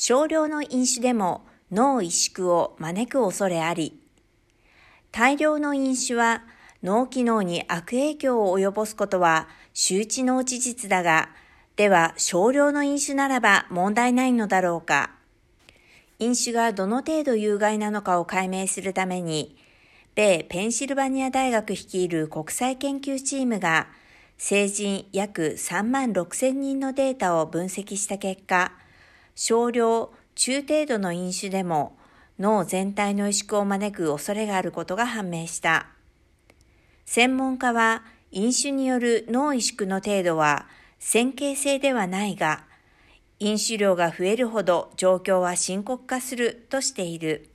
少量の飲酒でも脳萎縮を招く恐れあり。大量の飲酒は脳機能に悪影響を及ぼすことは周知の事実だが、では少量の飲酒ならば問題ないのだろうか。飲酒がどの程度有害なのかを解明するために、米ペンシルバニア大学率いる国際研究チームが、成人約3万6千人のデータを分析した結果、少量、中程度の飲酒でも脳全体の萎縮を招く恐れがあることが判明した。専門家は、飲酒による脳萎縮の程度は線形性ではないが、飲酒量が増えるほど状況は深刻化するとしている。